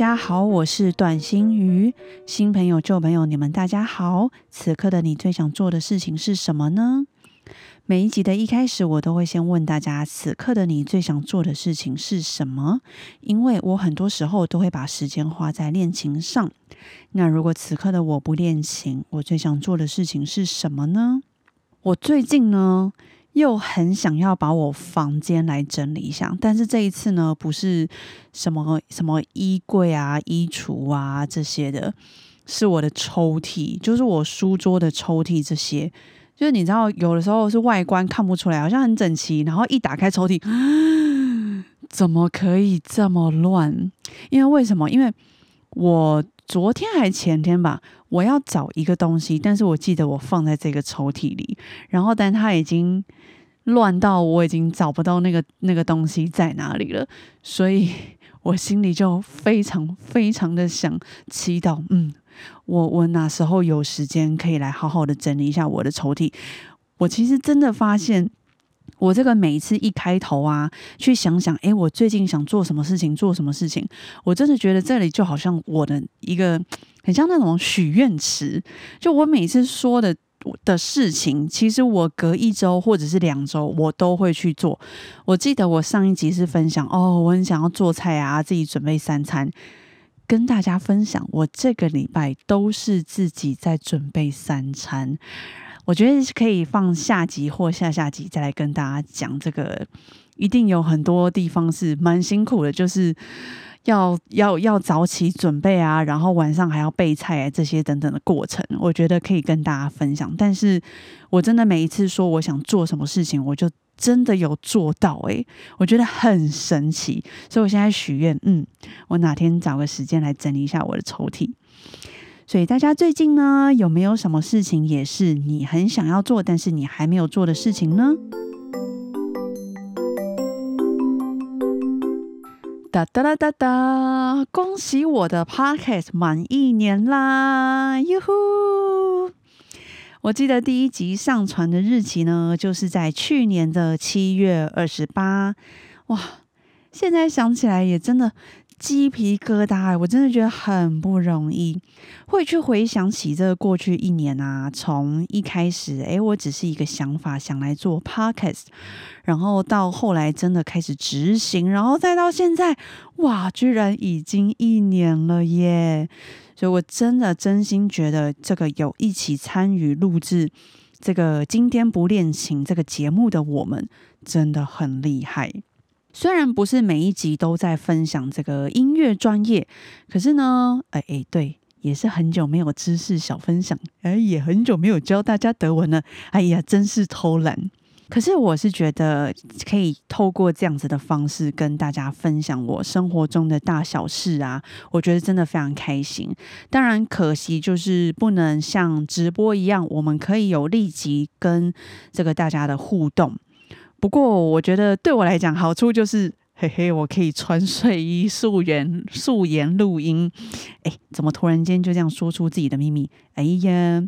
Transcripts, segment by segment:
大家好，我是短心鱼。新朋友、旧朋友，你们大家好。此刻的你最想做的事情是什么呢？每一集的一开始，我都会先问大家：此刻的你最想做的事情是什么？因为我很多时候都会把时间花在练琴上。那如果此刻的我不练琴，我最想做的事情是什么呢？我最近呢？又很想要把我房间来整理一下，但是这一次呢，不是什么什么衣柜啊、衣橱啊这些的，是我的抽屉，就是我书桌的抽屉这些。就是你知道，有的时候是外观看不出来，好像很整齐，然后一打开抽屉，怎么可以这么乱？因为为什么？因为我昨天还前天吧，我要找一个东西，但是我记得我放在这个抽屉里，然后但它已经。乱到我已经找不到那个那个东西在哪里了，所以 我心里就非常非常的想祈祷，嗯，我我哪时候有时间可以来好好的整理一下我的抽屉？我其实真的发现，我这个每一次一开头啊，去想想，诶，我最近想做什么事情，做什么事情，我真的觉得这里就好像我的一个很像那种许愿池，就我每次说的。的事情，其实我隔一周或者是两周，我都会去做。我记得我上一集是分享哦，我很想要做菜啊，自己准备三餐，跟大家分享。我这个礼拜都是自己在准备三餐。我觉得可以放下集或下下集再来跟大家讲这个，一定有很多地方是蛮辛苦的，就是。要要要早起准备啊，然后晚上还要备菜啊，这些等等的过程，我觉得可以跟大家分享。但是我真的每一次说我想做什么事情，我就真的有做到，诶，我觉得很神奇。所以我现在许愿，嗯，我哪天找个时间来整理一下我的抽屉。所以大家最近呢，有没有什么事情也是你很想要做，但是你还没有做的事情呢？哒哒哒哒哒！恭喜我的 podcast 满一年啦！哟呼！我记得第一集上传的日期呢，就是在去年的七月二十八。哇，现在想起来也真的。鸡皮疙瘩，我真的觉得很不容易。会去回想起这过去一年啊，从一开始，诶，我只是一个想法，想来做 podcast，然后到后来真的开始执行，然后再到现在，哇，居然已经一年了耶！所以我真的真心觉得，这个有一起参与录制这个今天不练琴这个节目的我们，真的很厉害。虽然不是每一集都在分享这个音乐专业，可是呢，哎哎，对，也是很久没有知识小分享，哎，也很久没有教大家德文了。哎呀，真是偷懒。可是我是觉得可以透过这样子的方式跟大家分享我生活中的大小事啊，我觉得真的非常开心。当然，可惜就是不能像直播一样，我们可以有立即跟这个大家的互动。不过，我觉得对我来讲，好处就是，嘿嘿，我可以穿睡衣素颜素颜录音。哎，怎么突然间就这样说出自己的秘密？哎呀！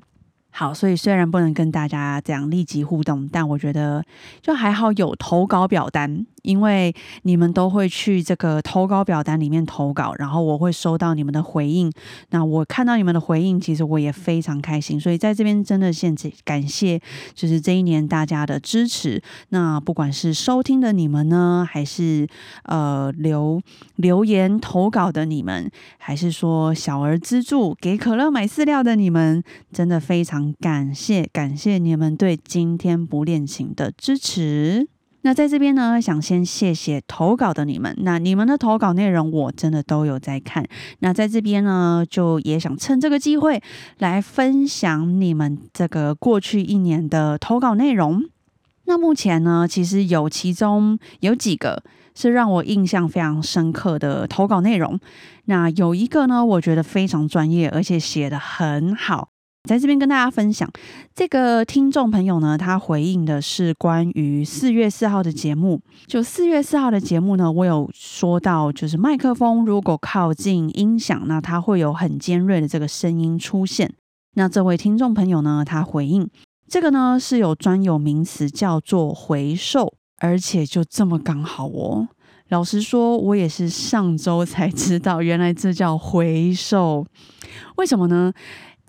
好，所以虽然不能跟大家这样立即互动，但我觉得就还好有投稿表单，因为你们都会去这个投稿表单里面投稿，然后我会收到你们的回应。那我看到你们的回应，其实我也非常开心。所以在这边真的先感谢，就是这一年大家的支持。那不管是收听的你们呢，还是呃留留言投稿的你们，还是说小儿资助给可乐买饲料的你们，真的非常。感谢感谢你们对今天不练琴的支持。那在这边呢，想先谢谢投稿的你们。那你们的投稿内容我真的都有在看。那在这边呢，就也想趁这个机会来分享你们这个过去一年的投稿内容。那目前呢，其实有其中有几个是让我印象非常深刻的投稿内容。那有一个呢，我觉得非常专业，而且写的很好。在这边跟大家分享，这个听众朋友呢，他回应的是关于四月四号的节目。就四月四号的节目呢，我有说到，就是麦克风如果靠近音响，那它会有很尖锐的这个声音出现。那这位听众朋友呢，他回应这个呢是有专有名词叫做回授，而且就这么刚好哦。老实说，我也是上周才知道，原来这叫回授。为什么呢？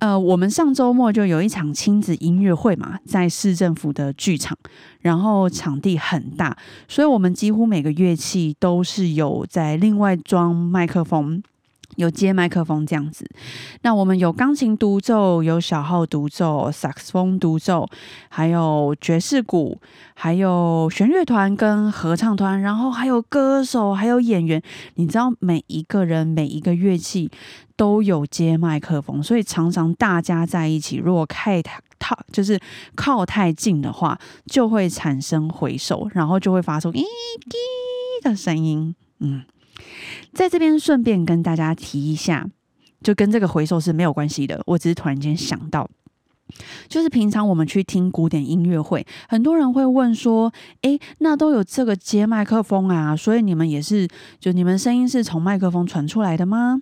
呃，我们上周末就有一场亲子音乐会嘛，在市政府的剧场，然后场地很大，所以我们几乎每个乐器都是有在另外装麦克风。有接麦克风这样子，那我们有钢琴独奏，有小号独奏，萨克斯风独奏，还有爵士鼓，还有弦乐团跟合唱团，然后还有歌手，还有演员。你知道每一个人每一个乐器都有接麦克风，所以常常大家在一起，如果太太就是靠太近的话，就会产生回首，然后就会发出“咦滴”的声音。嗯。在这边顺便跟大家提一下，就跟这个回收是没有关系的。我只是突然间想到，就是平常我们去听古典音乐会，很多人会问说：“诶，那都有这个接麦克风啊，所以你们也是，就你们声音是从麦克风传出来的吗？”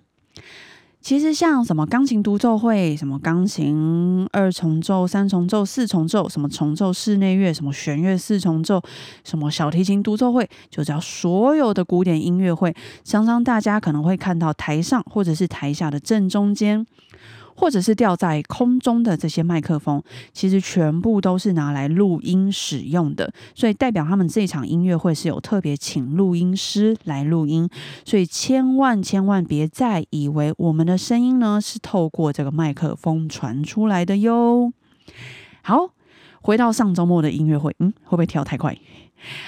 其实像什么钢琴独奏会、什么钢琴二重奏、三重奏、四重奏、什么重奏室内乐、什么弦乐四重奏、什么小提琴独奏会，就叫所有的古典音乐会，常常大家可能会看到台上或者是台下的正中间。或者是吊在空中的这些麦克风，其实全部都是拿来录音使用的，所以代表他们这场音乐会是有特别请录音师来录音，所以千万千万别再以为我们的声音呢是透过这个麦克风传出来的哟。好，回到上周末的音乐会，嗯，会不会跳太快？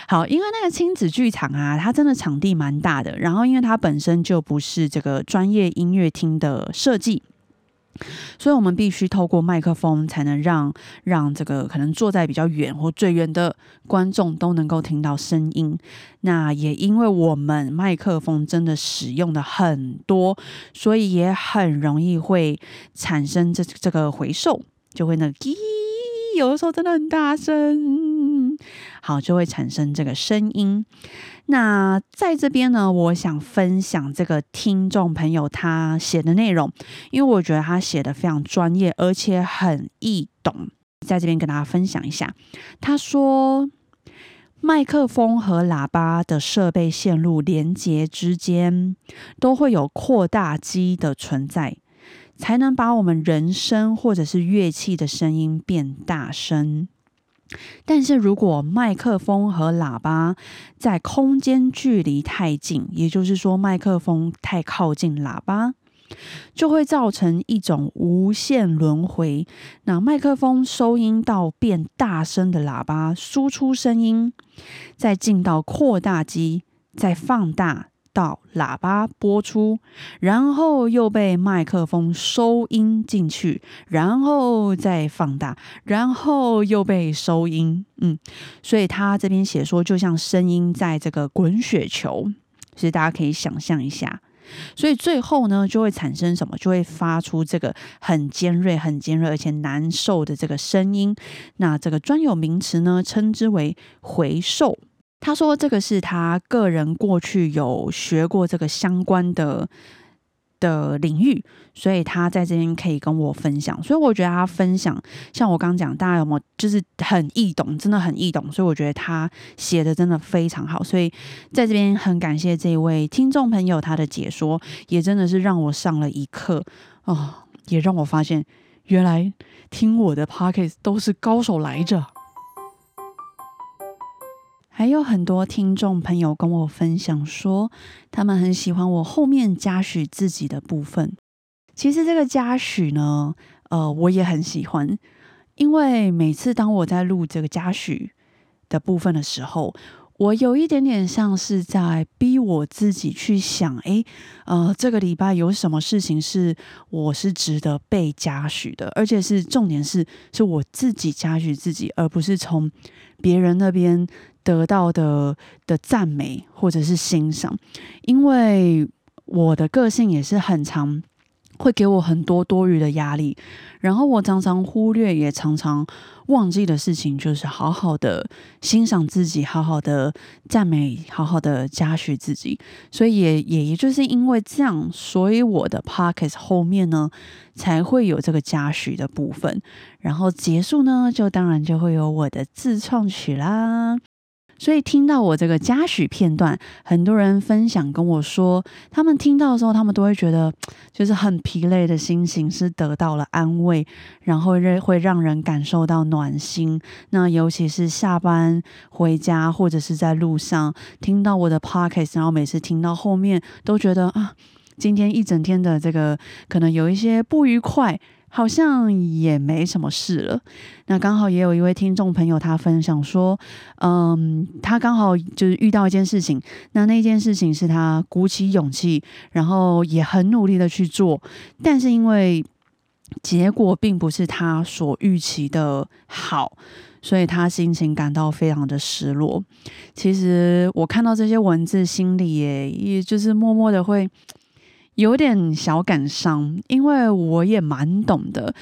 好，因为那个亲子剧场啊，它真的场地蛮大的，然后因为它本身就不是这个专业音乐厅的设计。所以，我们必须透过麦克风，才能让让这个可能坐在比较远或最远的观众都能够听到声音。那也因为我们麦克风真的使用的很多，所以也很容易会产生这这个回授，就会那滴，有的时候真的很大声，好，就会产生这个声音。那在这边呢，我想分享这个听众朋友他写的内容，因为我觉得他写的非常专业，而且很易懂，在这边跟大家分享一下。他说，麦克风和喇叭的设备线路连接之间都会有扩大机的存在，才能把我们人声或者是乐器的声音变大声。但是如果麦克风和喇叭在空间距离太近，也就是说麦克风太靠近喇叭，就会造成一种无限轮回。那麦克风收音到变大声的喇叭输出声音，再进到扩大机，再放大。到喇叭播出，然后又被麦克风收音进去，然后再放大，然后又被收音。嗯，所以他这边写说，就像声音在这个滚雪球，所以大家可以想象一下。所以最后呢，就会产生什么？就会发出这个很尖锐、很尖锐而且难受的这个声音。那这个专有名词呢，称之为回授。他说：“这个是他个人过去有学过这个相关的的领域，所以他在这边可以跟我分享。所以我觉得他分享，像我刚讲，大家有没有就是很易懂，真的很易懂。所以我觉得他写的真的非常好。所以在这边很感谢这位听众朋友他的解说，也真的是让我上了一课哦，也让我发现原来听我的 p o c k e t 都是高手来着。”还有很多听众朋友跟我分享说，他们很喜欢我后面嘉许自己的部分。其实这个嘉许呢，呃，我也很喜欢，因为每次当我在录这个嘉许的部分的时候，我有一点点像是在逼我自己去想，诶，呃，这个礼拜有什么事情是我是值得被嘉许的，而且是重点是是我自己嘉许自己，而不是从别人那边。得到的的赞美或者是欣赏，因为我的个性也是很常会给我很多多余的压力，然后我常常忽略，也常常忘记的事情，就是好好的欣赏自己，好好的赞美，好好的嘉许自己。所以也也也就是因为这样，所以我的 pockets 后面呢才会有这个嘉许的部分，然后结束呢，就当然就会有我的自创曲啦。所以听到我这个嘉许片段，很多人分享跟我说，他们听到的时候，他们都会觉得 就是很疲累的心情是得到了安慰，然后会会让人感受到暖心。那尤其是下班回家或者是在路上听到我的 pockets，然后每次听到后面都觉得啊，今天一整天的这个可能有一些不愉快。好像也没什么事了。那刚好也有一位听众朋友，他分享说，嗯，他刚好就是遇到一件事情，那那件事情是他鼓起勇气，然后也很努力的去做，但是因为结果并不是他所预期的好，所以他心情感到非常的失落。其实我看到这些文字，心里也也就是默默的会。有点小感伤，因为我也蛮懂的。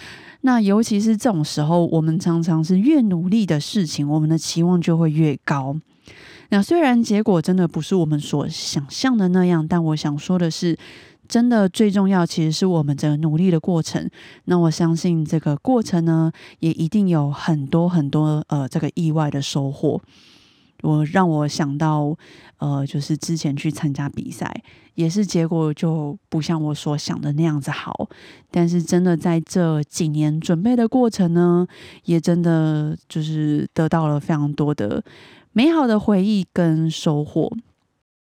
那尤其是这种时候，我们常常是越努力的事情，我们的期望就会越高。那虽然结果真的不是我们所想象的那样，但我想说的是，真的最重要其实是我们这努力的过程。那我相信这个过程呢，也一定有很多很多呃这个意外的收获。我让我想到，呃，就是之前去参加比赛，也是结果就不像我所想的那样子好。但是真的在这几年准备的过程呢，也真的就是得到了非常多的美好的回忆跟收获。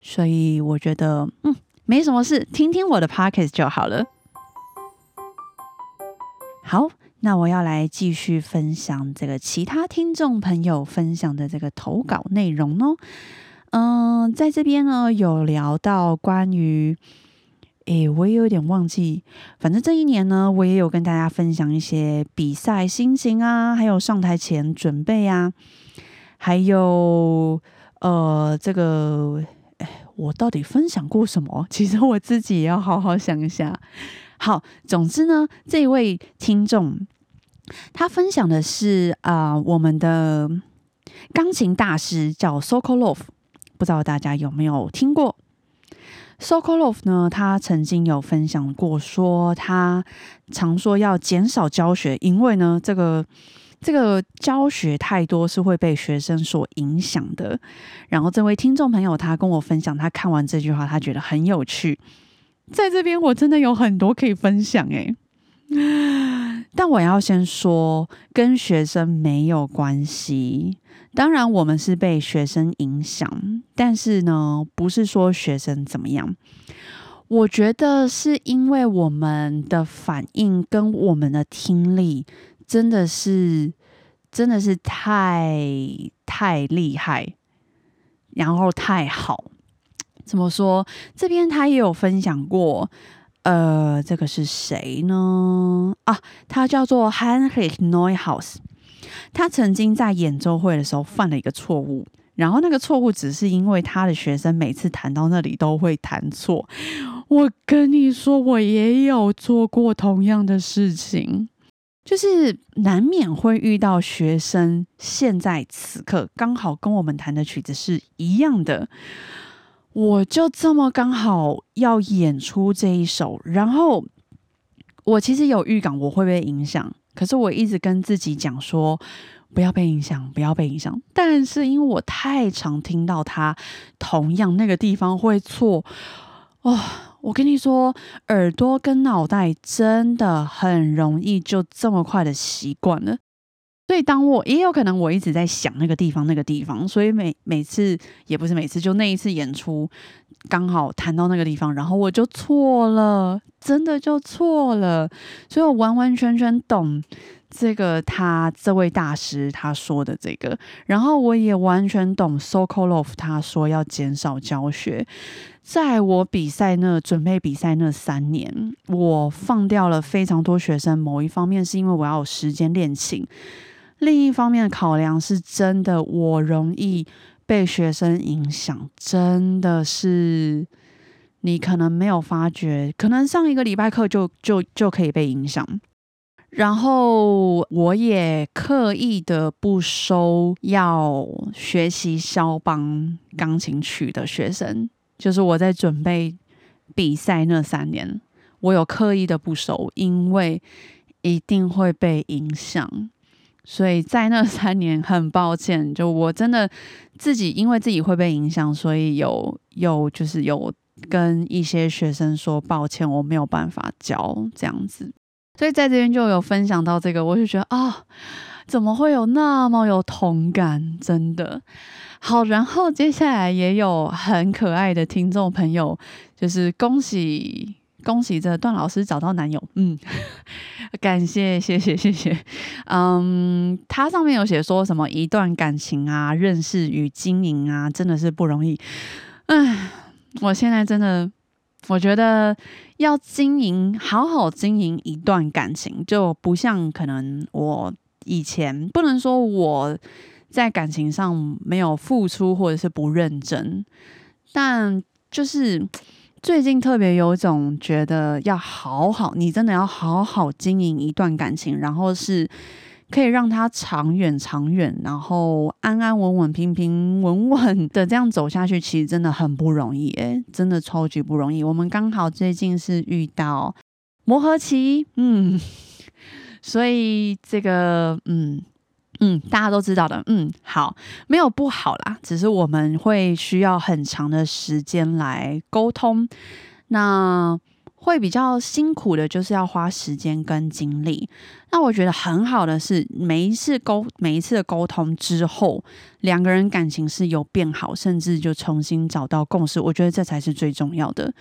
所以我觉得，嗯，没什么事，听听我的 pockets 就好了。好。那我要来继续分享这个其他听众朋友分享的这个投稿内容哦。嗯，在这边呢有聊到关于，诶，我也有点忘记。反正这一年呢，我也有跟大家分享一些比赛心情啊，还有上台前准备啊，还有呃，这个，哎，我到底分享过什么？其实我自己也要好好想一下。好，总之呢，这位听众。他分享的是啊，我们的钢琴大师叫 Sokolov，不知道大家有没有听过 Sokolov 呢？他曾经有分享过，说他常说要减少教学，因为呢，这个这个教学太多是会被学生所影响的。然后这位听众朋友他跟我分享，他看完这句话，他觉得很有趣。在这边我真的有很多可以分享诶。但我要先说，跟学生没有关系。当然，我们是被学生影响，但是呢，不是说学生怎么样。我觉得是因为我们的反应跟我们的听力真的是真的是太太厉害，然后太好。怎么说？这边他也有分享过。呃，这个是谁呢？啊，他叫做 Heinrich Neuhaus。他曾经在演奏会的时候犯了一个错误，然后那个错误只是因为他的学生每次弹到那里都会弹错。我跟你说，我也有做过同样的事情，就是难免会遇到学生现在此刻刚好跟我们弹的曲子是一样的。我就这么刚好要演出这一首，然后我其实有预感我会被影响，可是我一直跟自己讲说不要被影响，不要被影响。但是因为我太常听到他同样那个地方会错，哦，我跟你说，耳朵跟脑袋真的很容易就这么快的习惯了。所以，当我也有可能我一直在想那个地方，那个地方，所以每每次也不是每次，就那一次演出刚好谈到那个地方，然后我就错了，真的就错了。所以我完完全全懂这个他这位大师他说的这个，然后我也完全懂 Sokolov 他说要减少教学。在我比赛那准备比赛那三年，我放掉了非常多学生。某一方面是因为我要有时间练琴。另一方面的考量是真的，我容易被学生影响，真的是你可能没有发觉，可能上一个礼拜课就就就可以被影响。然后我也刻意的不收要学习肖邦钢琴曲的学生，就是我在准备比赛那三年，我有刻意的不收，因为一定会被影响。所以在那三年，很抱歉，就我真的自己因为自己会被影响，所以有有就是有跟一些学生说抱歉，我没有办法教这样子。所以在这边就有分享到这个，我就觉得啊，怎么会有那么有同感？真的好。然后接下来也有很可爱的听众朋友，就是恭喜。恭喜这段老师找到男友，嗯，感谢谢谢谢谢，嗯，他上面有写说什么一段感情啊，认识与经营啊，真的是不容易。唉，我现在真的，我觉得要经营，好好经营一段感情，就不像可能我以前不能说我在感情上没有付出或者是不认真，但就是。最近特别有一种觉得要好好，你真的要好好经营一段感情，然后是可以让它长远、长远，然后安安稳稳、平平稳稳的这样走下去，其实真的很不容易，诶，真的超级不容易。我们刚好最近是遇到磨合期，嗯，所以这个，嗯。嗯，大家都知道的。嗯，好，没有不好啦，只是我们会需要很长的时间来沟通，那会比较辛苦的，就是要花时间跟精力。那我觉得很好的是，每一次沟每一次的沟通之后，两个人感情是有变好，甚至就重新找到共识。我觉得这才是最重要的。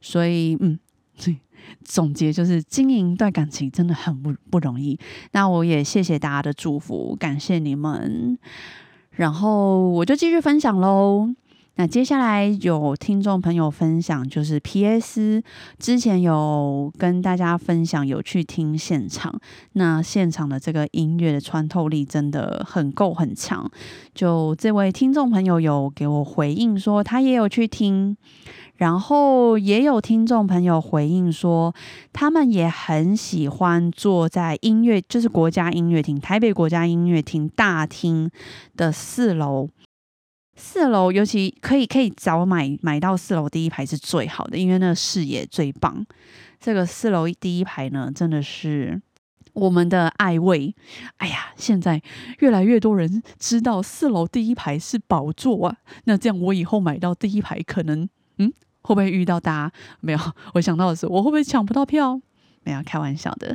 所以，嗯。总结就是，经营一段感情真的很不不容易。那我也谢谢大家的祝福，感谢你们。然后我就继续分享喽。那接下来有听众朋友分享，就是 P.S. 之前有跟大家分享，有去听现场。那现场的这个音乐的穿透力真的很够很强。就这位听众朋友有给我回应说，他也有去听。然后也有听众朋友回应说，他们也很喜欢坐在音乐，就是国家音乐厅、台北国家音乐厅大厅的四楼。四楼尤其可以可以早买买到四楼第一排是最好的，因为那视野最棒。这个四楼第一排呢，真的是我们的爱位。哎呀，现在越来越多人知道四楼第一排是宝座啊，那这样我以后买到第一排可能嗯。会不会遇到大家？没有，我想到的是，我会不会抢不到票？没有，开玩笑的。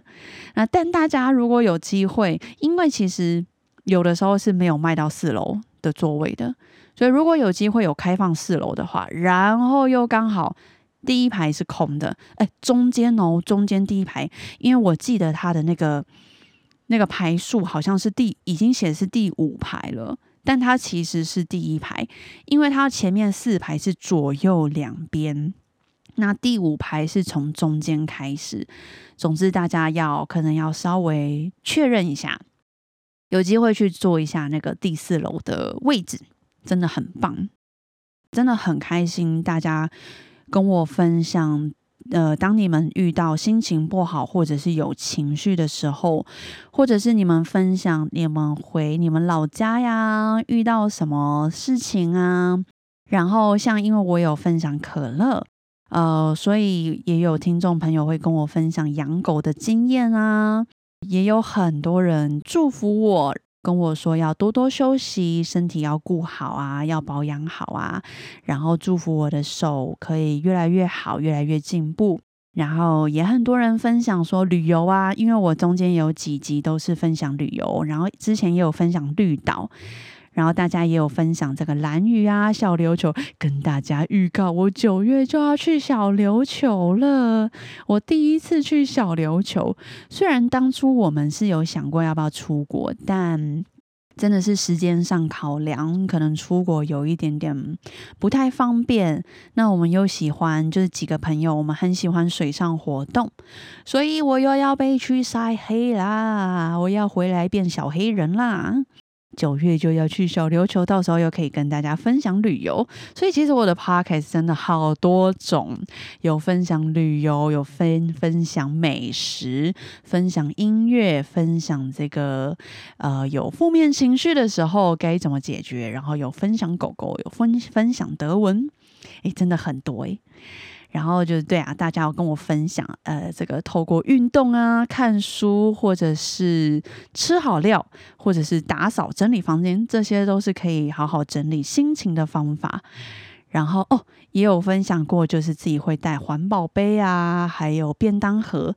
那但大家如果有机会，因为其实有的时候是没有卖到四楼的座位的，所以如果有机会有开放四楼的话，然后又刚好第一排是空的，哎，中间哦，中间第一排，因为我记得他的那个那个排数好像是第已经显示第五排了。但它其实是第一排，因为它前面四排是左右两边，那第五排是从中间开始。总之，大家要可能要稍微确认一下，有机会去坐一下那个第四楼的位置，真的很棒，真的很开心。大家跟我分享。呃，当你们遇到心情不好或者是有情绪的时候，或者是你们分享你们回你们老家呀，遇到什么事情啊？然后像因为我有分享可乐，呃，所以也有听众朋友会跟我分享养狗的经验啊，也有很多人祝福我。跟我说要多多休息，身体要顾好啊，要保养好啊，然后祝福我的手可以越来越好，越来越进步。然后也很多人分享说旅游啊，因为我中间有几集都是分享旅游，然后之前也有分享绿岛。然后大家也有分享这个蓝屿啊、小琉球，跟大家预告，我九月就要去小琉球了。我第一次去小琉球，虽然当初我们是有想过要不要出国，但真的是时间上考量，可能出国有一点点不太方便。那我们又喜欢，就是几个朋友，我们很喜欢水上活动，所以我又要被去晒黑啦，我要回来变小黑人啦。九月就要去小琉球，到时候又可以跟大家分享旅游。所以其实我的 podcast 真的好多种，有分享旅游，有分分享美食，分享音乐，分享这个呃有负面情绪的时候该怎么解决，然后有分享狗狗，有分分享德文，诶，真的很多诶。然后就对啊，大家要跟我分享，呃，这个透过运动啊、看书，或者是吃好料，或者是打扫整理房间，这些都是可以好好整理心情的方法。然后哦，也有分享过，就是自己会带环保杯啊，还有便当盒。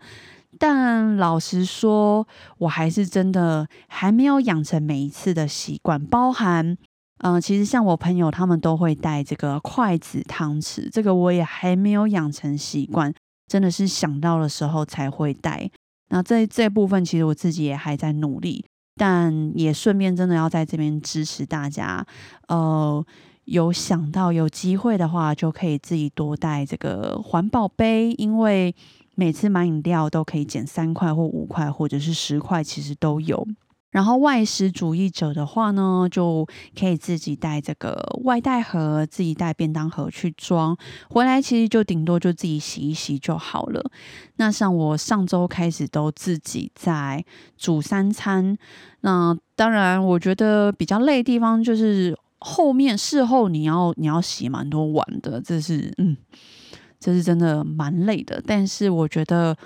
但老实说，我还是真的还没有养成每一次的习惯，包含。嗯，其实像我朋友，他们都会带这个筷子、汤匙，这个我也还没有养成习惯，真的是想到的时候才会带。那这这部分，其实我自己也还在努力，但也顺便真的要在这边支持大家。呃，有想到有机会的话，就可以自己多带这个环保杯，因为每次买饮料都可以减三块或五块，或者是十块，其实都有。然后外食主义者的话呢，就可以自己带这个外带盒，自己带便当盒去装回来，其实就顶多就自己洗一洗就好了。那像我上周开始都自己在煮三餐，那当然我觉得比较累的地方就是后面事后你要你要洗蛮多碗的，这是嗯，这是真的蛮累的。但是我觉得。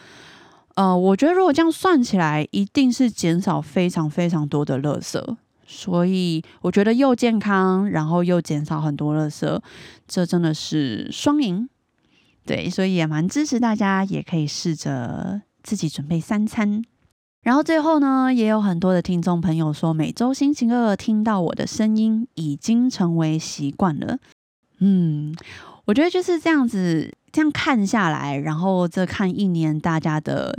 呃，我觉得如果这样算起来，一定是减少非常非常多的垃圾，所以我觉得又健康，然后又减少很多垃圾，这真的是双赢。对，所以也蛮支持大家，也可以试着自己准备三餐。然后最后呢，也有很多的听众朋友说，每周星期二听到我的声音已经成为习惯了。嗯，我觉得就是这样子。这样看下来，然后这看一年大家的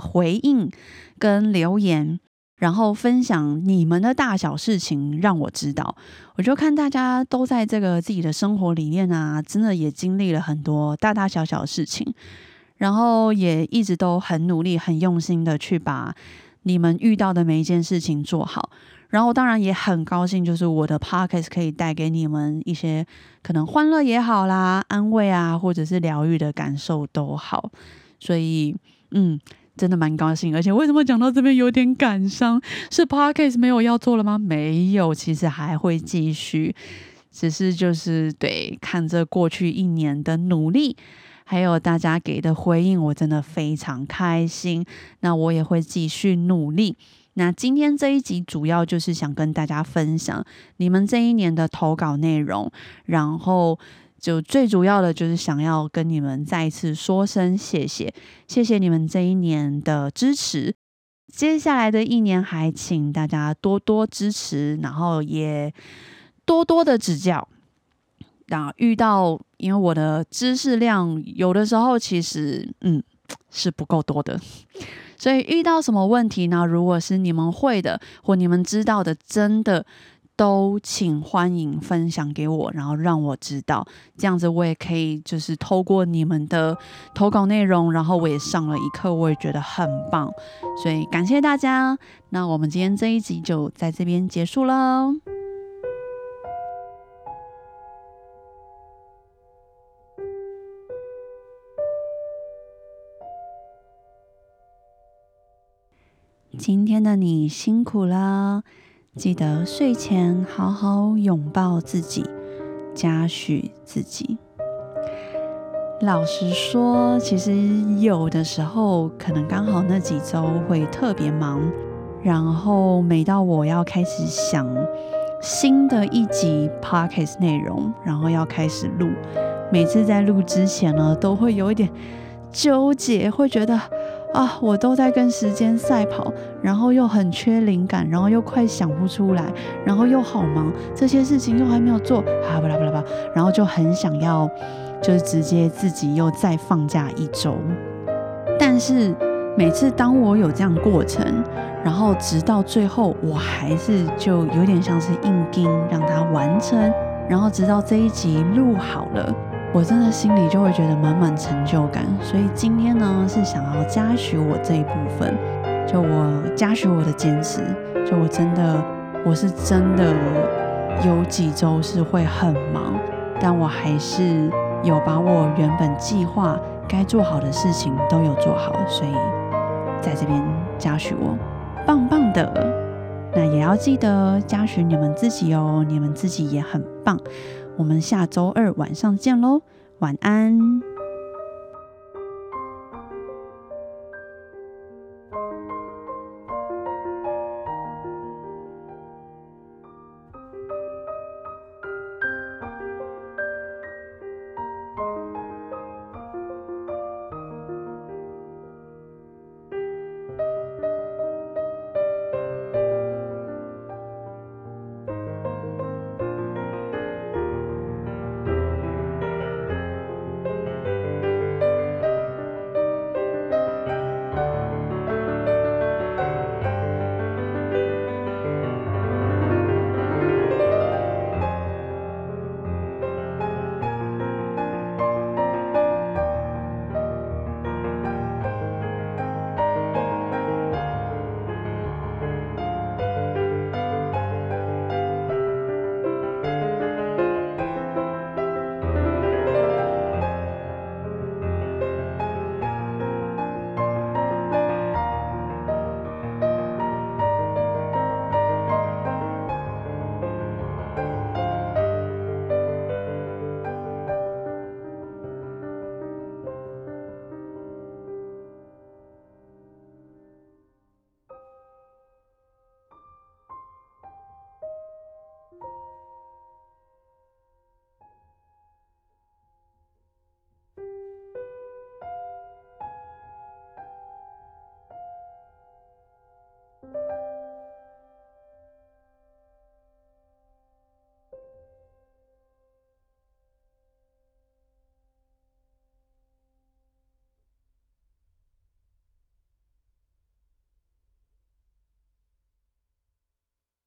回应跟留言，然后分享你们的大小事情，让我知道。我就看大家都在这个自己的生活里面啊，真的也经历了很多大大小小的事情，然后也一直都很努力、很用心的去把你们遇到的每一件事情做好。然后当然也很高兴，就是我的 podcast 可以带给你们一些可能欢乐也好啦，安慰啊，或者是疗愈的感受都好。所以，嗯，真的蛮高兴。而且为什么讲到这边有点感伤？是 podcast 没有要做了吗？没有，其实还会继续。只是就是对看着过去一年的努力，还有大家给的回应，我真的非常开心。那我也会继续努力。那今天这一集主要就是想跟大家分享你们这一年的投稿内容，然后就最主要的就是想要跟你们再一次说声谢谢，谢谢你们这一年的支持。接下来的一年还请大家多多支持，然后也多多的指教。那遇到因为我的知识量有的时候其实嗯是不够多的。所以遇到什么问题呢？如果是你们会的或你们知道的，真的都请欢迎分享给我，然后让我知道，这样子我也可以就是透过你们的投稿内容，然后我也上了一课，我也觉得很棒。所以感谢大家，那我们今天这一集就在这边结束喽。今天的你辛苦了，记得睡前好好拥抱自己，嘉许自己。老实说，其实有的时候可能刚好那几周会特别忙，然后每到我要开始想新的一集 podcast 内容，然后要开始录，每次在录之前呢，都会有一点纠结，会觉得。啊，我都在跟时间赛跑，然后又很缺灵感，然后又快想不出来，然后又好忙，这些事情又还没有做，啊巴拉巴拉巴，然后就很想要，就是直接自己又再放假一周。但是每次当我有这样过程，然后直到最后，我还是就有点像是硬盯让它完成，然后直到这一集录好了。我真的心里就会觉得满满成就感，所以今天呢是想要嘉许我这一部分，就我嘉许我的坚持，就我真的我是真的有几周是会很忙，但我还是有把我原本计划该做好的事情都有做好，所以在这边嘉许我棒棒的。那也要记得嘉许你们自己哦，你们自己也很棒。我们下周二晚上见喽，晚安。